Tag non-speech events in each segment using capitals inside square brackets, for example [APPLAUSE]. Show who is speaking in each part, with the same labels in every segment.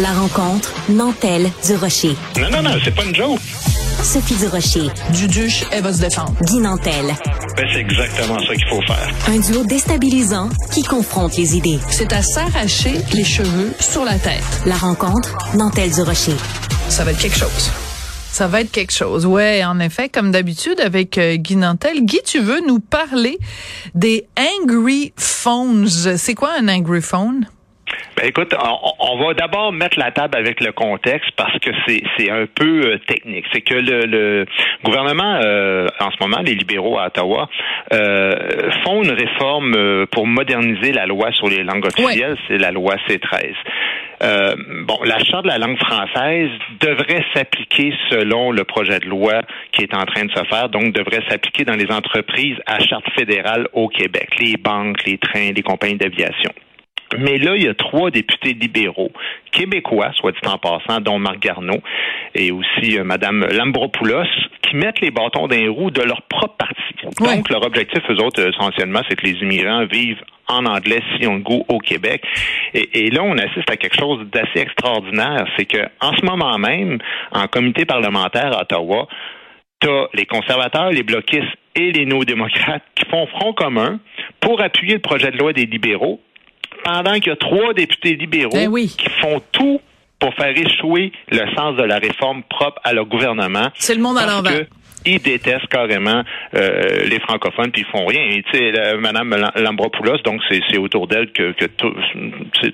Speaker 1: La rencontre Nantel du Rocher.
Speaker 2: Non, non, non, c'est pas une joke.
Speaker 1: Sophie du Rocher.
Speaker 3: Duduche, elle va se défendre.
Speaker 1: Guy Nantel.
Speaker 2: Ben, c'est exactement ça qu'il faut faire.
Speaker 1: Un duo déstabilisant qui confronte les idées.
Speaker 3: C'est à s'arracher les cheveux sur la tête.
Speaker 1: La rencontre Nantel du Rocher.
Speaker 3: Ça va être quelque chose. Ça va être quelque chose. Ouais, en effet, comme d'habitude avec euh, Guy Nantel. Guy, tu veux nous parler des angry phones. C'est quoi un angry phone?
Speaker 2: Ben écoute, on, on va d'abord mettre la table avec le contexte parce que c'est un peu euh, technique. C'est que le, le gouvernement euh, en ce moment, les libéraux à Ottawa, euh, font une réforme euh, pour moderniser la loi sur les langues officielles. C'est la loi C13. Euh, bon, la charte de la langue française devrait s'appliquer selon le projet de loi qui est en train de se faire, donc devrait s'appliquer dans les entreprises à charte fédérale au Québec, les banques, les trains, les compagnies d'aviation. Mais là, il y a trois députés libéraux québécois, soit dit en passant, dont Marc Garneau et aussi euh, Madame Lambropoulos, qui mettent les bâtons dans les roues de leur propre parti.
Speaker 3: Ouais.
Speaker 2: Donc, leur objectif, eux autres, euh, essentiellement, c'est que les immigrants vivent en anglais si on le goût au Québec. Et, et là, on assiste à quelque chose d'assez extraordinaire. C'est que en ce moment même, en comité parlementaire à Ottawa, t'as les conservateurs, les bloquistes et les néo-démocrates qui font front commun pour appuyer le projet de loi des libéraux, pendant qu'il y a trois députés libéraux
Speaker 3: Ben oui.
Speaker 2: qui font tout pour faire échouer le sens de la réforme propre à leur gouvernement.
Speaker 3: C'est le monde à l'envers.
Speaker 2: ils détestent carrément euh, les francophones puis ils font rien. Et tu sais, Madame Lambropoulos, donc c'est autour d'elle que, que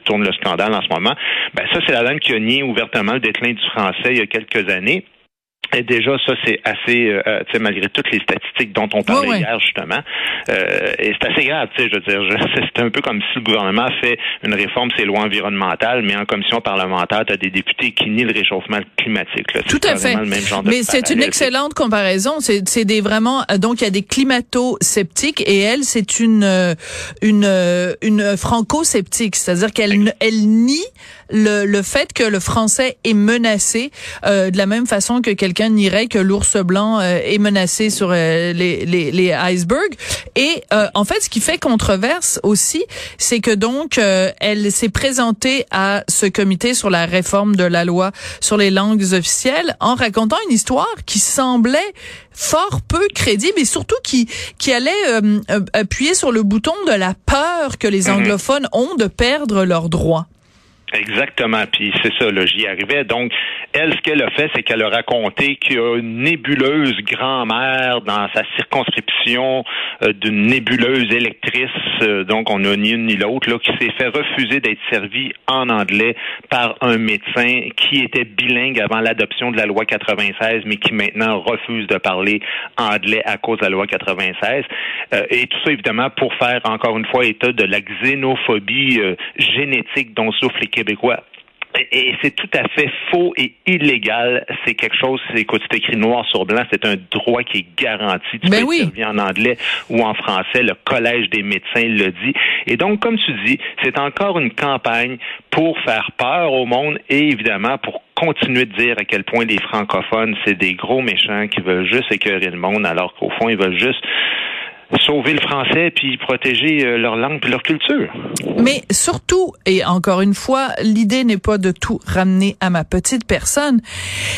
Speaker 2: tourne le scandale en ce moment. Ben ça, c'est la dame qui a nié ouvertement le déclin du français il y a quelques années. Et déjà, ça, c'est assez, euh, euh, tu sais, malgré toutes les statistiques dont on parlait hier, justement, euh, et c'est assez grave, tu sais, je veux dire, [LAUGHS] c'est un peu comme si le gouvernement fait une réforme ses lois environnementales, mais en commission parlementaire, tu as des députés qui nient le réchauffement climatique. là.
Speaker 3: Tout
Speaker 2: C'est
Speaker 3: à fait.
Speaker 2: carrément le même genre de
Speaker 3: Mais c'est une excellente comparaison. C'est c'est des vraiment euh, donc il y a des climato-sceptiques et elle c'est une euh, une une franco-sceptique, c'est-à-dire qu'elle elle nie le, le fait que le français est menacé euh, de la même façon que quelqu'un nierait que l'ours blanc euh, est menacé sur euh, les, les, les icebergs. Et euh, en fait, ce qui fait controverse aussi, c'est que donc euh, elle s'est présentée à ce comité sur la réforme de la loi sur les langues officielles en racontant une histoire qui semblait fort peu crédible et surtout qui qui allait appuyer sur le bouton de la peur que les
Speaker 2: Mhm.
Speaker 3: anglophones ont de perdre leurs droits.
Speaker 2: Exactement, puis c'est ça, là, j'y arrivais. Donc, elle, ce qu'elle a fait, c'est qu'elle a raconté qu'il y a une nébuleuse grand-mère dans sa circonscription euh, d'une nébuleuse électrice, euh, donc on n'a ni une ni l'autre, là, qui s'est fait refuser d'être servie en anglais par un médecin qui était bilingue avant l'adoption de la loi 96, mais qui maintenant refuse de parler anglais à cause de la loi 96. Euh, et tout ça, évidemment, pour faire, encore une fois, état de la xénophobie euh, génétique dont souffrent les Québécois. Et c'est tout à fait faux et illégal. C'est quelque chose, c'est, écoute, c'est écrit noir sur blanc, c'est un droit qui est garanti. Tu
Speaker 3: Ben
Speaker 2: peux
Speaker 3: oui.
Speaker 2: en anglais ou en français. Le Collège des médecins le dit. Et donc, comme tu dis, c'est encore une campagne pour faire peur au monde et évidemment pour continuer de dire à quel point les francophones, c'est des gros méchants qui veulent juste écœurer le monde alors qu'au fond, ils veulent juste sauver le français puis protéger euh, leur langue puis leur culture.
Speaker 3: Mais surtout, et encore une fois, l'idée n'est pas de tout ramener à ma petite personne,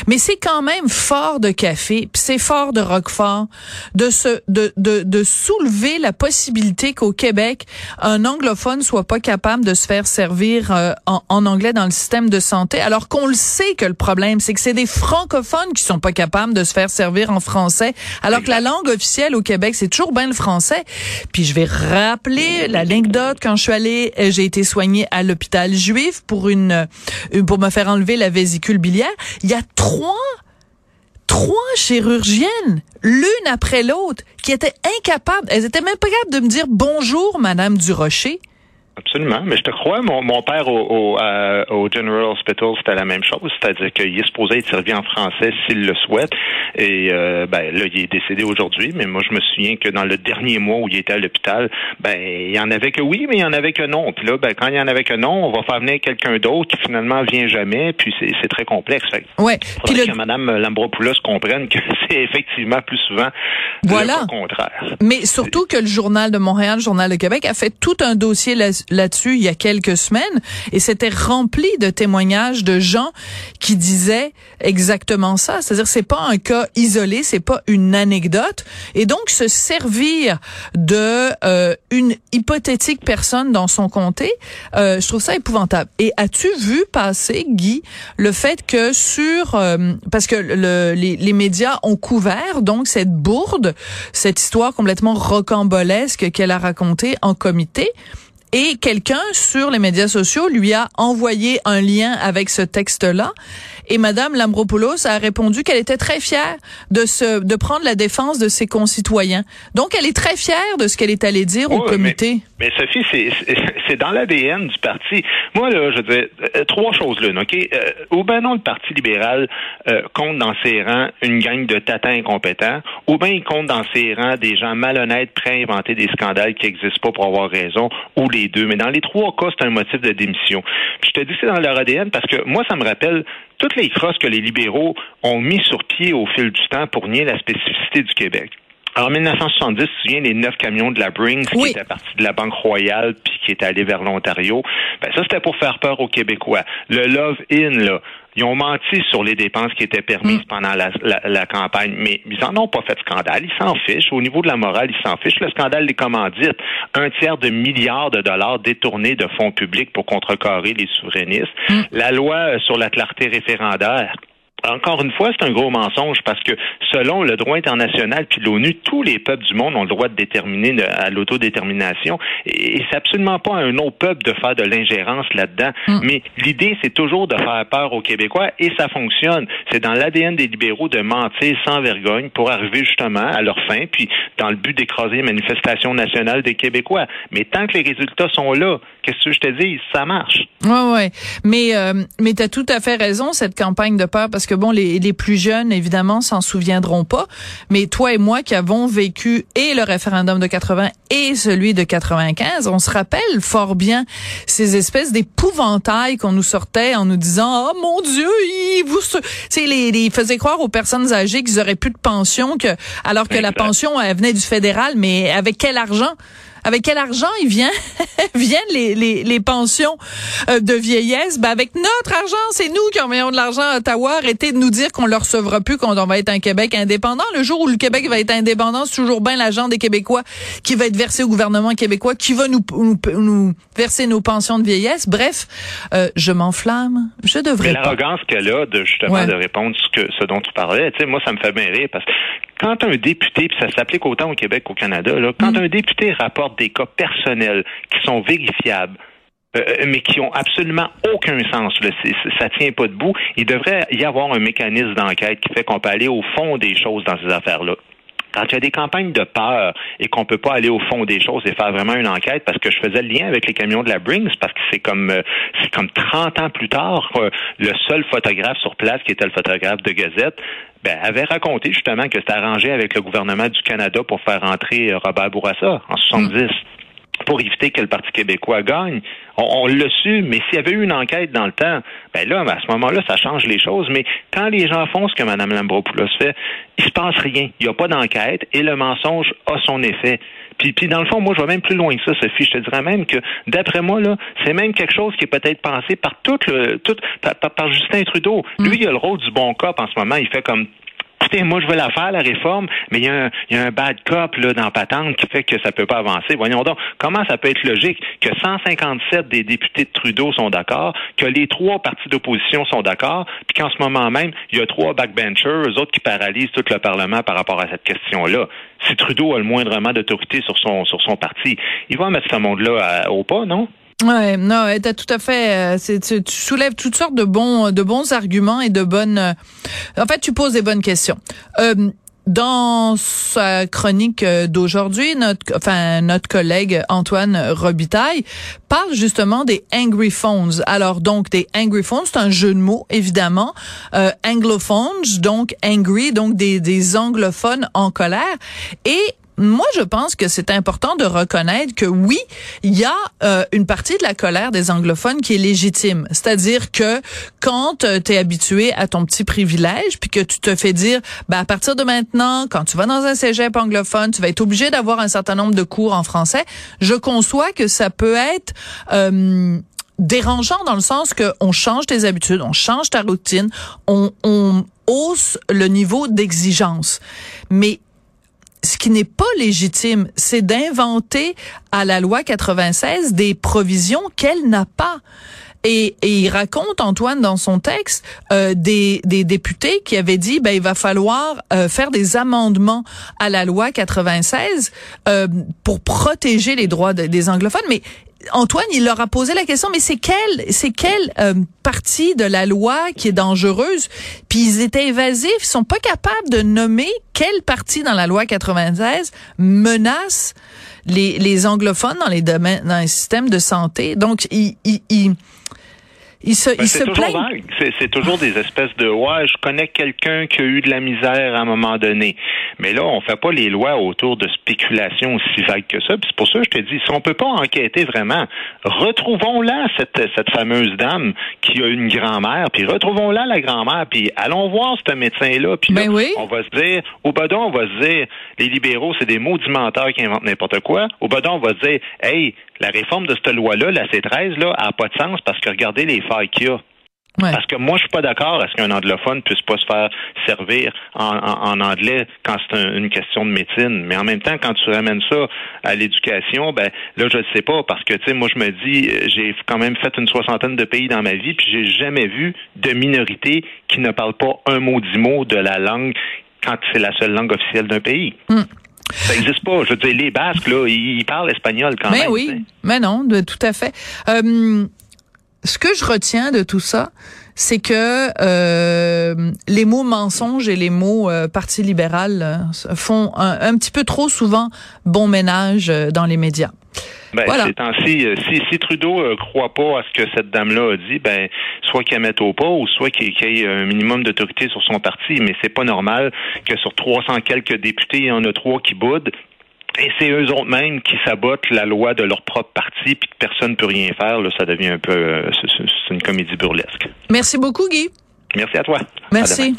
Speaker 3: mais c'est quand même fort de café, puis c'est fort de Roquefort, de se, de, de, de soulever la possibilité qu'au Québec, un anglophone soit pas capable de se faire servir euh, en, en anglais dans le système de santé, alors qu'on le sait que le problème, c'est que c'est des francophones qui sont pas capables de se faire servir en français, alors que la langue officielle au Québec, c'est toujours bien le français. Puis je vais rappeler l'anecdote quand je suis allée, euh, j'ai été soignée à l'hôpital juif pour une, euh, pour me faire enlever la vésicule biliaire. Il y a trois trois chirurgiennes, l'une après l'autre, qui étaient incapables, elles étaient même pas capables de me dire bonjour, Madame Durocher.
Speaker 2: Absolument, mais je te crois, mon, mon père au, au, euh, au General Hospital, c'était la même chose, c'est-à-dire qu'il est supposé être servi en français s'il le souhaite, et euh, ben là, il est décédé aujourd'hui, mais moi, je me souviens que dans le dernier mois où il était à l'hôpital, ben il y en avait que oui, mais il y en avait que non. Puis là, ben quand il y en avait que non, on va faire venir quelqu'un d'autre qui finalement vient jamais, puis c'est très complexe. Fait
Speaker 3: Ouais. Puis le,
Speaker 2: que Mme Lambropoulos comprenne que [LAUGHS] c'est effectivement plus souvent
Speaker 3: Voilà.
Speaker 2: le contraire.
Speaker 3: Mais surtout que le journal de Montréal, le journal de Québec, a fait tout un dossier là- là-dessus il y a quelques semaines et c'était rempli de témoignages de gens qui disaient exactement ça. C'est-à-dire c'est pas un cas isolé, c'est pas une anecdote et donc se servir de euh, une hypothétique personne dans son comté, euh, je trouve ça épouvantable. Et as-tu vu passer Guy le fait que sur euh, parce que le, les, les médias ont couvert donc cette bourde, cette histoire complètement rocambolesque qu'elle a racontée en comité. Et quelqu'un sur les médias sociaux lui a envoyé un lien avec ce texte-là. Et Madame Lambropoulos a répondu qu'elle était très fière de se, de prendre la défense de ses concitoyens. Donc, elle est très fière de ce qu'elle est allée dire au comité.
Speaker 2: Mais, Sophie, c'est dans l'ADN du parti. Moi, là, je veux euh, trois choses là, OK? Euh, ou bien non, le Parti libéral euh, compte dans ses rangs une gang de tatins incompétents, ou bien il compte dans ses rangs des gens malhonnêtes prêts à inventer des scandales qui n'existent pas pour avoir raison, ou les deux. Mais dans les trois cas, c'est un motif de démission. Puis je te dis c'est dans leur ADN parce que moi, ça me rappelle toutes les crosses que les libéraux ont mis sur pied au fil du temps pour nier la spécificité du Québec. En 1970, tu te souviens les neuf camions de la Brinks qui étaient partis de la Banque Royale puis qui étaient allés vers l'Ontario? Ben ça, c'était pour faire peur aux Québécois. Le Love In, là, ils ont menti sur les dépenses qui étaient permises mm. pendant la, la, campagne, mais ils en ont pas fait de scandale. Ils s'en fichent. Au niveau de la morale, ils s'en fichent. Le scandale des commandites, un tiers de milliards de dollars détournés de fonds publics pour contrecarrer les souverainistes. Mm. La loi sur la clarté référendaire encore une fois, c'est un gros mensonge parce que selon le droit international puis l'ONU, tous les peuples du monde ont le droit de déterminer à l'autodétermination et c'est absolument pas un autre peuple de faire de l'ingérence là-dedans. Mm. Mais l'idée, c'est toujours de faire peur aux Québécois et ça fonctionne. C'est dans l'ADN des libéraux de mentir sans vergogne pour arriver justement à leur fin puis dans le but d'écraser les manifestations nationales des Québécois. Mais tant que les résultats sont là, qu'est-ce que je te dis, ça marche.
Speaker 3: Ouais, ouais. Mais euh, mais t'as tout à fait raison cette campagne de peur parce que bon, les, les plus jeunes, évidemment, s'en souviendront pas. Mais toi et moi qui avons vécu et le référendum de 80 et celui de 95, on se rappelle fort bien ces espèces d'épouvantails qu'on nous sortait en nous disant, oh mon Dieu, ils vous, tu les, les faisaient croire aux personnes âgées qu'ils auraient plus de pension que, alors que la pension elle venait du fédéral, mais avec quel argent? Avec quel argent il vient? [LAUGHS] Viennent les, les, les pensions euh, de vieillesse? Ben avec notre argent, c'est nous qui envoyons de l'argent à Ottawa. Arrêtez de nous dire qu'on le recevra plus quand on va être un Québec indépendant. Le jour où le Québec va être indépendant, c'est toujours bien l'argent des Québécois qui va être versé au gouvernement québécois, qui va nous, nous, verser nos pensions de vieillesse. Bref, euh, je m'enflamme. Je devrais.
Speaker 2: L'arrogance qu'elle a de justement de répondre ce, que, ce dont tu parlais, tu sais, moi ça me fait bien rire parce que quand un député, puis ça s'applique autant au Québec qu'au Canada, là, quand mm. un député rapporte des cas personnels qui sont vérifiables, euh, mais qui ont absolument aucun sens. Là. Ça tient pas debout. Il devrait y avoir un mécanisme d'enquête qui fait qu'on peut aller au fond des choses dans ces affaires-là. Quand il y a des campagnes de peur et qu'on peut pas aller au fond des choses et faire vraiment une enquête, parce que je faisais le lien avec les camions de la Brings, parce que c'est comme euh, c'est comme 30 ans plus tard, euh, le seul photographe sur place, qui était le photographe de Gazette, ben, avait raconté justement que c'était arrangé avec le gouvernement du Canada pour faire entrer Robert Bourassa en 70 pour éviter que le Parti québécois gagne. On, l'a su, mais s'il y avait eu une enquête dans le temps, ben là, à ce moment-là, ça change les choses. Mais quand les gens font ce que Mme Lambropoulos fait, il se passe rien. Il n'y a pas d'enquête et le mensonge a son effet. Puis, puis dans le fond, moi, je vais même plus loin que ça, Sophie. Je te dirais même que, d'après moi, là, c'est même quelque chose qui est peut-être pensé par tout le, tout, par, par Justin Trudeau. Lui, il a le rôle du bon cop en ce moment. Il fait comme écoutez, moi, je veux la faire, la réforme, mais il y, a un, y a un bad cop là, dans patente qui fait que ça peut pas avancer. Voyons donc, comment ça peut être logique que 157 des députés de Trudeau sont d'accord, que les trois partis d'opposition sont d'accord, puis qu'en ce moment même, il y a trois backbenchers, eux autres qui paralysent tout le Parlement par rapport à cette question-là. Si Trudeau a le moindrement d'autorité sur son, sur son parti, il va mettre ce monde-là au pas, non?
Speaker 3: Ouais, non, t'as tout à fait. Euh, tu, soulèves toutes sortes de bons, de bons arguments et de bonnes. Euh, en fait, tu poses des bonnes questions. Euh, dans sa chronique d'aujourd'hui, notre, enfin, notre collègue Antoine Robitaille parle justement des angry phones. Alors donc des angry phones, c'est un jeu de mots évidemment. Euh, anglophones, donc angry, donc des, des anglophones en colère. Et moi, je pense que c'est important de reconnaître que oui, il y a euh, une partie de la colère des anglophones qui est légitime. C'est-à-dire que quand euh, tu es habitué à ton petit privilège, puis que tu te fais dire, ben, à partir de maintenant, quand tu vas dans un cégep anglophone, tu vas être obligé d'avoir un certain nombre de cours en français, je conçois que ça peut être... Euh, dérangeant dans le sens que on change tes habitudes, on change ta routine, on, on hausse le niveau d'exigence. Mais ce qui n'est pas légitime, c'est d'inventer à la loi 96 des provisions qu'elle n'a pas. Et, il raconte Antoine dans son texte euh, des, des, députés qui avaient dit ben il va falloir euh, faire des amendements à la loi 96 euh, pour protéger les droits des anglophones mais Antoine, il leur a posé la question, mais c'est quelle, c'est quelle euh, partie de la loi qui est dangereuse? Puis ils étaient évasifs, ils sont pas capables de nommer quelle partie dans la loi 96 menace les, anglophones dans les domaines, dans les systèmes de santé. Donc, ils, ils,
Speaker 2: il se, ben, c'est toujours C'est, toujours des espèces de ouais, je connais quelqu'un qui a eu de la misère à un moment donné. Mais là, on fait pas les lois autour de spéculations aussi vagues que ça. Puis c'est pour ça que je te dis, si on peut pas enquêter vraiment, retrouvons-la cette, cette fameuse dame qui a une grand-mère, puis retrouvons-la la grand-mère, puis allons voir ce médecin-là. Puis
Speaker 3: ben oui.
Speaker 2: on va se dire, au badon, on va se dire, les libéraux, c'est des maudits menteurs qui inventent n'importe quoi. Au badon, on va se dire, hey, la réforme de cette loi-là, la C13, là, a pas de sens parce que regardez les failles qu'il y a. Parce que moi, je suis pas d'accord à ce qu'un anglophone puisse pas se faire servir en, anglais quand c'est une question de médecine. Mais en même temps, quand tu ramènes ça à l'éducation, ben là, je ne sais pas parce que tu sais, moi, je me dis, j'ai quand même fait une soixantaine de pays dans ma vie, puis j'ai jamais vu de minorité qui ne parle pas un mot dix mots de la langue quand c'est la seule langue officielle d'un pays. Mm. Ça n'existe pas. Je veux dire, les Basques, là, ils parlent espagnol quand
Speaker 3: même. Mais oui, mais non, tout à fait. Euh, ce que je retiens de tout ça, c'est que euh, les mots mensonges et les mots euh, parti libéral euh, font un, petit peu trop souvent bon ménage euh, dans les médias.
Speaker 2: Ben, ces temps-ci, si, si, Trudeau ne croit pas à ce que cette dame-là a dit, ben soit qu'elle mette au pas ou soit qu'il y ait un minimum d'autorité sur son parti. Mais c'est pas normal que sur 300 quelques députés, il y en a trois qui boudent et c'est eux autres mêmes qui sabotent la loi de leur propre parti, puis que personne ne peut rien faire. Là, ça devient un peu, euh, c'est une comédie burlesque.
Speaker 3: Merci beaucoup, Guy.
Speaker 2: Merci à toi.
Speaker 3: Merci.